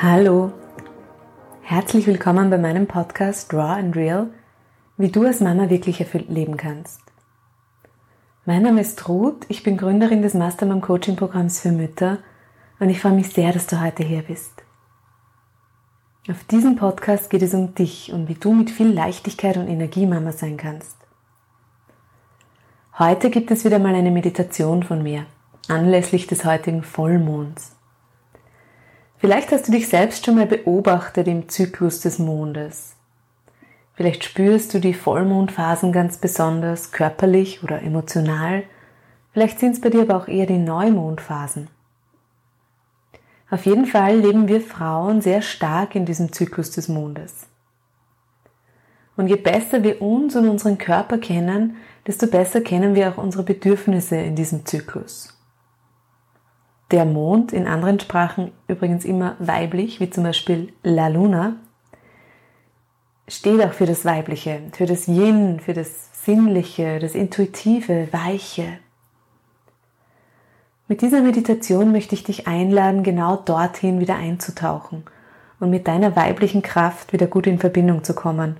Hallo, herzlich willkommen bei meinem Podcast Raw and Real, wie du als Mama wirklich erfüllt leben kannst. Mein Name ist Ruth, ich bin Gründerin des Mastermind Coaching Programms für Mütter und ich freue mich sehr, dass du heute hier bist. Auf diesem Podcast geht es um dich und wie du mit viel Leichtigkeit und Energie Mama sein kannst. Heute gibt es wieder mal eine Meditation von mir, anlässlich des heutigen Vollmonds. Vielleicht hast du dich selbst schon mal beobachtet im Zyklus des Mondes. Vielleicht spürst du die Vollmondphasen ganz besonders körperlich oder emotional. Vielleicht sind es bei dir aber auch eher die Neumondphasen. Auf jeden Fall leben wir Frauen sehr stark in diesem Zyklus des Mondes. Und je besser wir uns und unseren Körper kennen, desto besser kennen wir auch unsere Bedürfnisse in diesem Zyklus der Mond, in anderen Sprachen übrigens immer weiblich, wie zum Beispiel La Luna, steht auch für das Weibliche, für das Yin, für das Sinnliche, das Intuitive, Weiche. Mit dieser Meditation möchte ich dich einladen, genau dorthin wieder einzutauchen und mit deiner weiblichen Kraft wieder gut in Verbindung zu kommen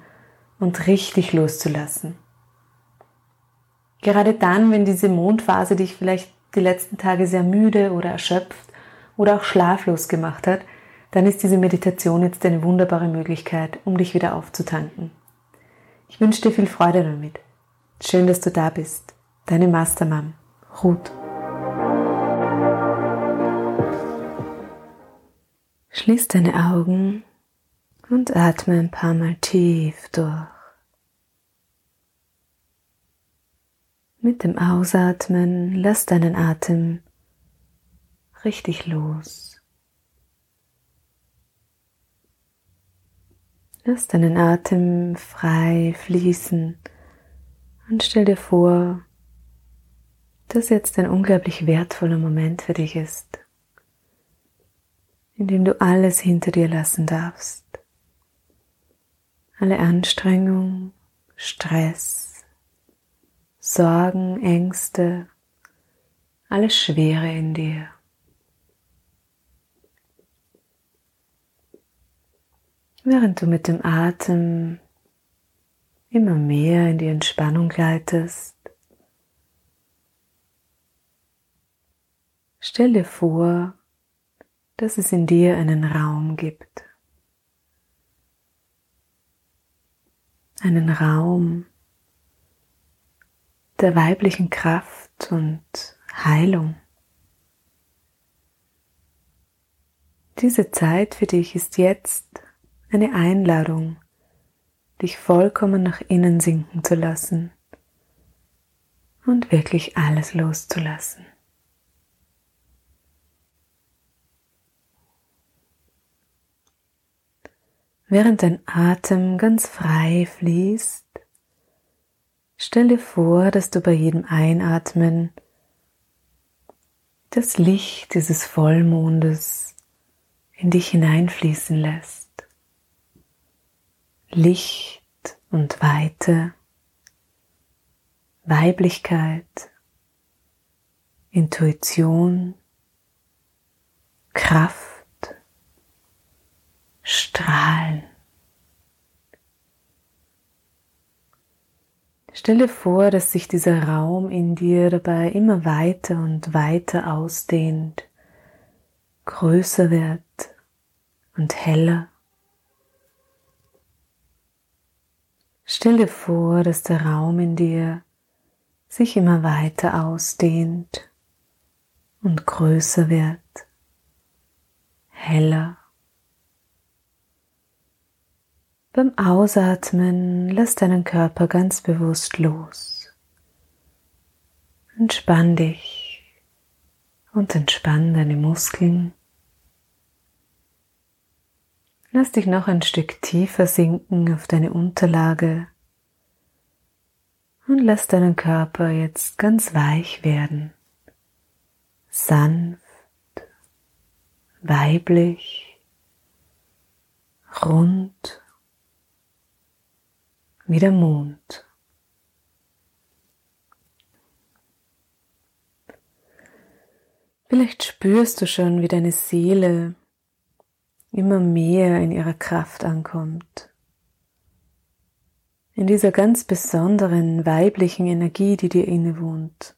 und richtig loszulassen. Gerade dann, wenn diese Mondphase dich vielleicht die letzten Tage sehr müde oder erschöpft oder auch schlaflos gemacht hat, dann ist diese Meditation jetzt eine wunderbare Möglichkeit, um dich wieder aufzutanken. Ich wünsche dir viel Freude damit. Schön, dass du da bist. Deine Mastermam, Ruth. Schließ deine Augen und atme ein paar Mal tief durch. Mit dem Ausatmen lass deinen Atem richtig los. Lass deinen Atem frei fließen und stell dir vor, dass jetzt ein unglaublich wertvoller Moment für dich ist, in dem du alles hinter dir lassen darfst. Alle Anstrengung, Stress, Sorgen, Ängste, alles Schwere in dir. Während du mit dem Atem immer mehr in die Entspannung gleitest, stell dir vor, dass es in dir einen Raum gibt. Einen Raum, der weiblichen Kraft und Heilung. Diese Zeit für dich ist jetzt eine Einladung, dich vollkommen nach innen sinken zu lassen und wirklich alles loszulassen. Während dein Atem ganz frei fließt, Stell dir vor, dass du bei jedem Einatmen das Licht dieses Vollmondes in dich hineinfließen lässt. Licht und Weite, Weiblichkeit, Intuition, Kraft, Strahlen. Stelle vor, dass sich dieser Raum in dir dabei immer weiter und weiter ausdehnt, größer wird und heller. Stell dir vor, dass der Raum in dir sich immer weiter ausdehnt und größer wird, heller. Beim Ausatmen lass deinen Körper ganz bewusst los. Entspann dich und entspann deine Muskeln. Lass dich noch ein Stück tiefer sinken auf deine Unterlage und lass deinen Körper jetzt ganz weich werden, sanft, weiblich, rund wie der Mond. Vielleicht spürst du schon, wie deine Seele immer mehr in ihrer Kraft ankommt. In dieser ganz besonderen weiblichen Energie, die dir innewohnt.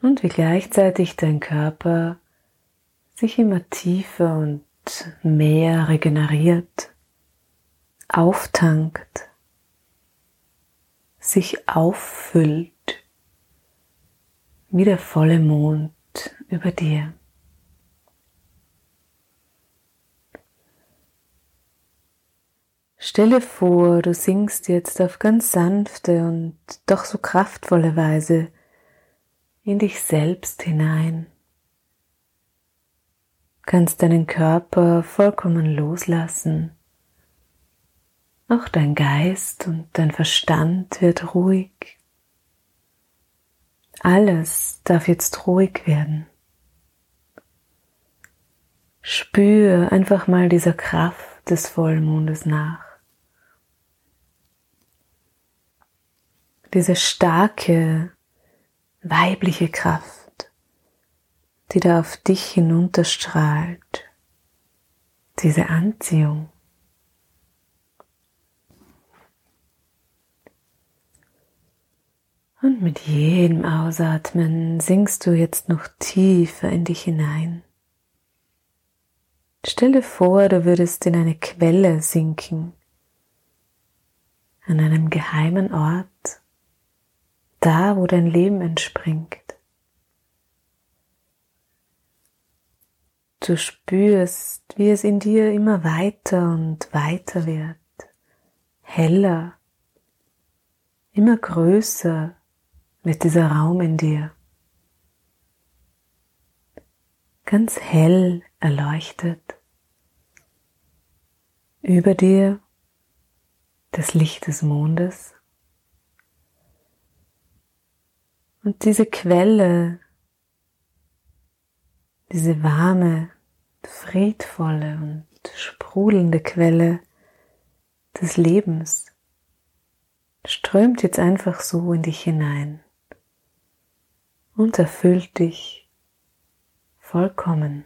Und wie gleichzeitig dein Körper sich immer tiefer und mehr regeneriert, auftankt, sich auffüllt wie der volle Mond über dir. Stelle vor, du singst jetzt auf ganz sanfte und doch so kraftvolle Weise in dich selbst hinein. Kannst deinen Körper vollkommen loslassen. Auch dein Geist und dein Verstand wird ruhig. Alles darf jetzt ruhig werden. Spür einfach mal dieser Kraft des Vollmondes nach. diese starke weibliche Kraft, die da auf dich hinunterstrahlt, diese Anziehung. Und mit jedem Ausatmen sinkst du jetzt noch tiefer in dich hinein. Stelle vor, du würdest in eine Quelle sinken, an einem geheimen Ort, da, wo dein Leben entspringt. Du spürst, wie es in dir immer weiter und weiter wird, heller, immer größer wird dieser Raum in dir. Ganz hell erleuchtet. Über dir das Licht des Mondes Und diese Quelle, diese warme, friedvolle und sprudelnde Quelle des Lebens strömt jetzt einfach so in dich hinein und erfüllt dich vollkommen.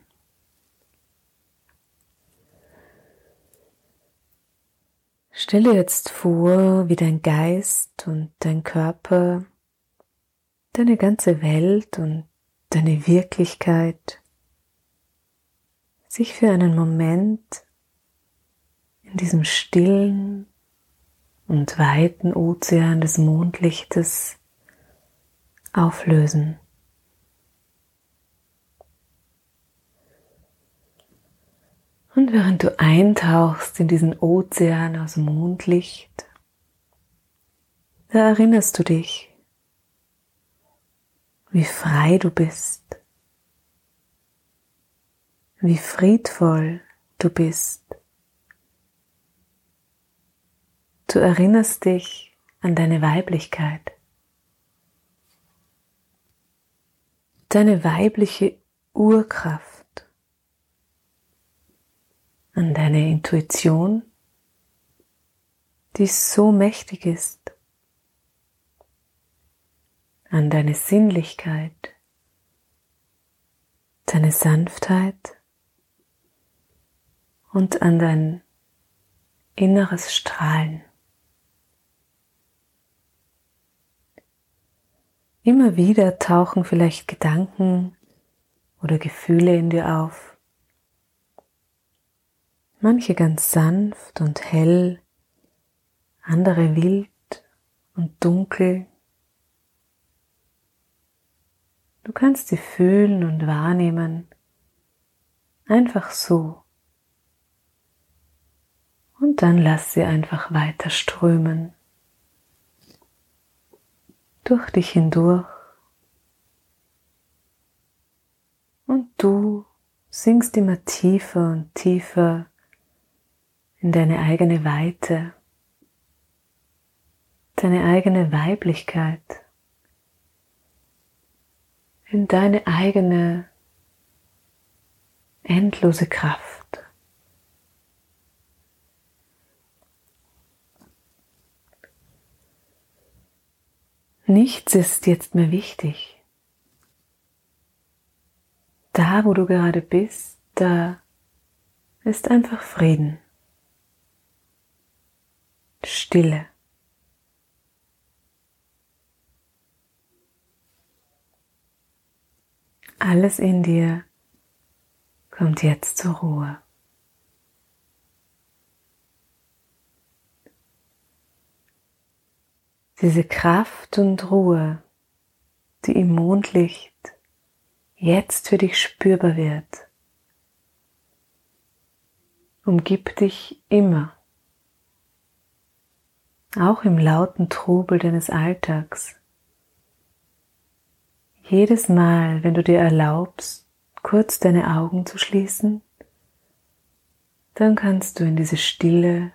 Stelle jetzt vor, wie dein Geist und dein Körper deine ganze Welt und deine Wirklichkeit sich für einen Moment in diesem stillen und weiten Ozean des Mondlichtes auflösen. Und während du eintauchst in diesen Ozean aus Mondlicht, da erinnerst du dich wie frei du bist, wie friedvoll du bist. Du erinnerst dich an deine Weiblichkeit, deine weibliche Urkraft, an deine Intuition, die so mächtig ist an deine Sinnlichkeit, deine Sanftheit und an dein inneres Strahlen. Immer wieder tauchen vielleicht Gedanken oder Gefühle in dir auf. Manche ganz sanft und hell, andere wild und dunkel Du kannst sie fühlen und wahrnehmen, einfach so. Und dann lass sie einfach weiter strömen. Durch dich hindurch. Und du sinkst immer tiefer und tiefer in deine eigene Weite, deine eigene Weiblichkeit in deine eigene endlose Kraft. Nichts ist jetzt mehr wichtig. Da, wo du gerade bist, da ist einfach Frieden, Stille. Alles in dir kommt jetzt zur Ruhe. Diese Kraft und Ruhe, die im Mondlicht jetzt für dich spürbar wird, umgib dich immer, auch im lauten Trubel deines Alltags. Jedes Mal, wenn du dir erlaubst, kurz deine Augen zu schließen, dann kannst du in diese Stille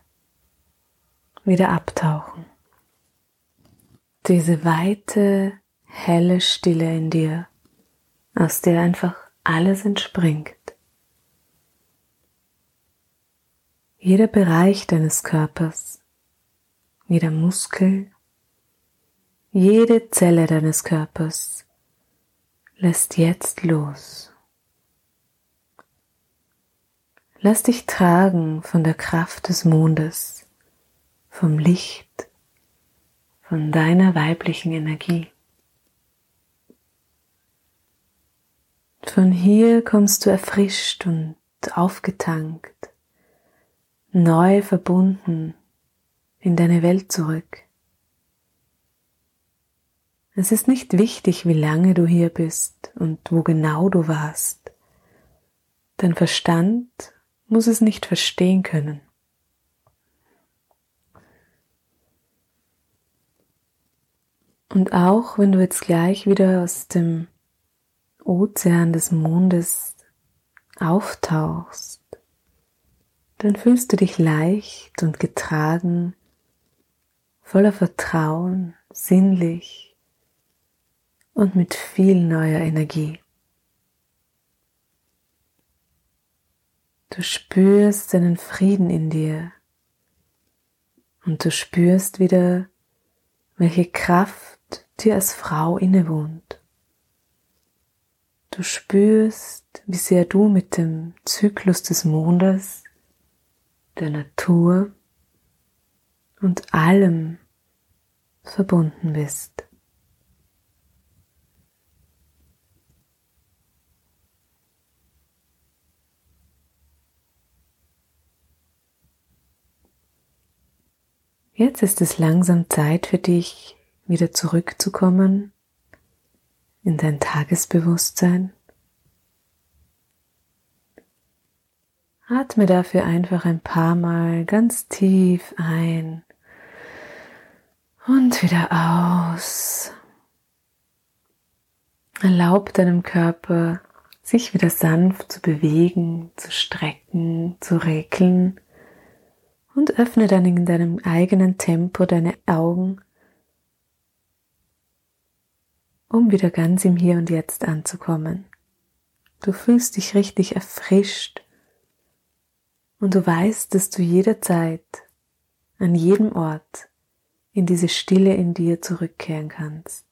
wieder abtauchen diese weite, helle Stille in dir, aus der einfach alles entspringt. Jeder Bereich deines Körpers, jeder Muskel, jede Zelle deines Körpers lässt jetzt los. Lass dich tragen von der Kraft des Mondes, vom Licht von deiner weiblichen Energie. Von hier kommst du erfrischt und aufgetankt, neu verbunden in deine Welt zurück. Es ist nicht wichtig, wie lange du hier bist und wo genau du warst. Dein Verstand muss es nicht verstehen können. Und auch wenn du jetzt gleich wieder aus dem Ozean des Mondes auftauchst, dann fühlst du dich leicht und getragen, voller Vertrauen, sinnlich und mit viel neuer Energie. Du spürst deinen Frieden in dir und du spürst wieder, welche Kraft dir als Frau innewohnt. Du spürst, wie sehr du mit dem Zyklus des Mondes, der Natur und allem verbunden bist. Jetzt ist es langsam Zeit für dich, wieder zurückzukommen in dein Tagesbewusstsein. Atme dafür einfach ein paar Mal ganz tief ein und wieder aus. Erlaub deinem Körper, sich wieder sanft zu bewegen, zu strecken, zu regeln und öffne dann in deinem eigenen Tempo deine Augen um wieder ganz im Hier und Jetzt anzukommen. Du fühlst dich richtig erfrischt und du weißt, dass du jederzeit, an jedem Ort, in diese Stille in dir zurückkehren kannst.